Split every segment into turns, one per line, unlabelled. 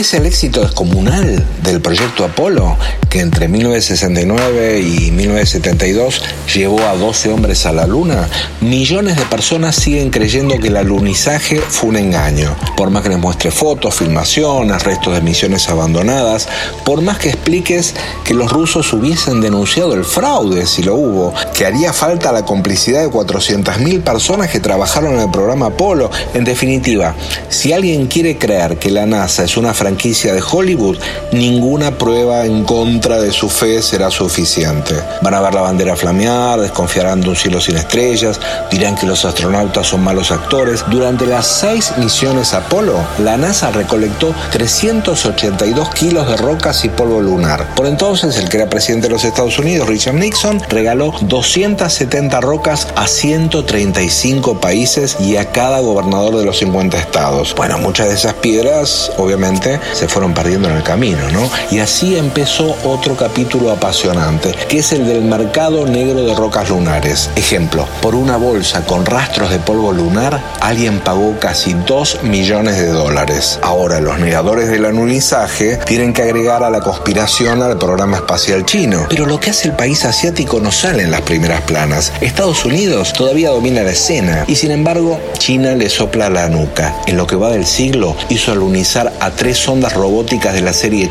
Pese al éxito descomunal del proyecto Apolo, que entre 1969 y 1972 llevó a 12 hombres a la Luna, millones de personas siguen creyendo que el alunizaje fue un engaño. Por más que les muestre fotos, filmaciones, restos de misiones abandonadas, por más que expliques que los rusos hubiesen denunciado el fraude si lo hubo, que haría falta la complicidad de 400.000 personas que trabajaron en el programa Apolo. En definitiva, si alguien quiere creer que la NASA es una franquicia de Hollywood, ninguna prueba en contra de su fe será suficiente. Van a ver la bandera flamear, desconfiarán de un cielo sin estrellas, dirán que los astronautas son malos actores. Durante las seis misiones Apolo, la NASA recolectó 382 kilos de rocas y polvo lunar. Por entonces, el que era presidente de los Estados Unidos, Richard Nixon, regaló 270 rocas a 135 países y a cada gobernador de los 50 estados. Bueno, muchas de esas piedras, obviamente, se fueron perdiendo en el camino, ¿no? Y así empezó otro capítulo apasionante, que es el del mercado negro de rocas lunares. Ejemplo, por una bolsa con rastros de polvo lunar, alguien pagó casi 2 millones de dólares. Ahora, los negadores del anunizaje tienen que agregar a la conspiración al programa espacial chino. Pero lo que hace el país asiático no sale en las primeras planas. Estados Unidos todavía domina la escena y sin embargo China le sopla la nuca. En lo que va del siglo hizo alunizar a tres sondas robóticas de la serie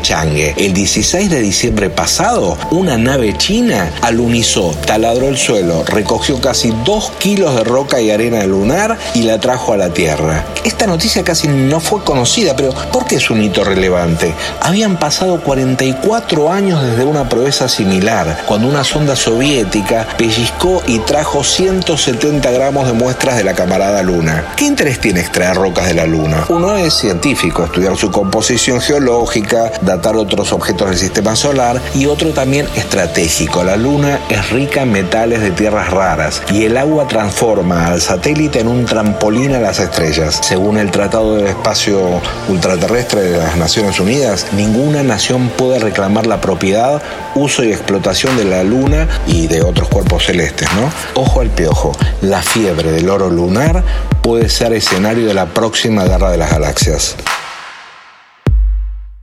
El 16 de diciembre pasado, una nave china alunizó, taladró el suelo, recogió casi 2 kilos de roca y arena lunar y la trajo a la Tierra. Esta noticia casi no fue conocida, pero ¿por qué es un hito relevante? Habían pasado 44 años desde una proeza similar, cuando una sonda soviética pellizcó y trajo 170 gramos de muestras de la camarada Luna. ¿Qué interés tiene extraer rocas de la Luna? Uno es científico, estudiar su composición geológica, datar otros objetos del sistema solar y otro también estratégico. La Luna es rica en metales de tierras raras y el agua transforma al satélite en un trampolín a las estrellas. Según el Tratado del Espacio Ultraterrestre de las Naciones Unidas, ninguna nación puede reclamar la propiedad, uso y explotación de la Luna y de otros cuerpos celestes, ¿no? Ojo al piojo, la fiebre del oro lunar puede ser escenario de la próxima guerra de las galaxias.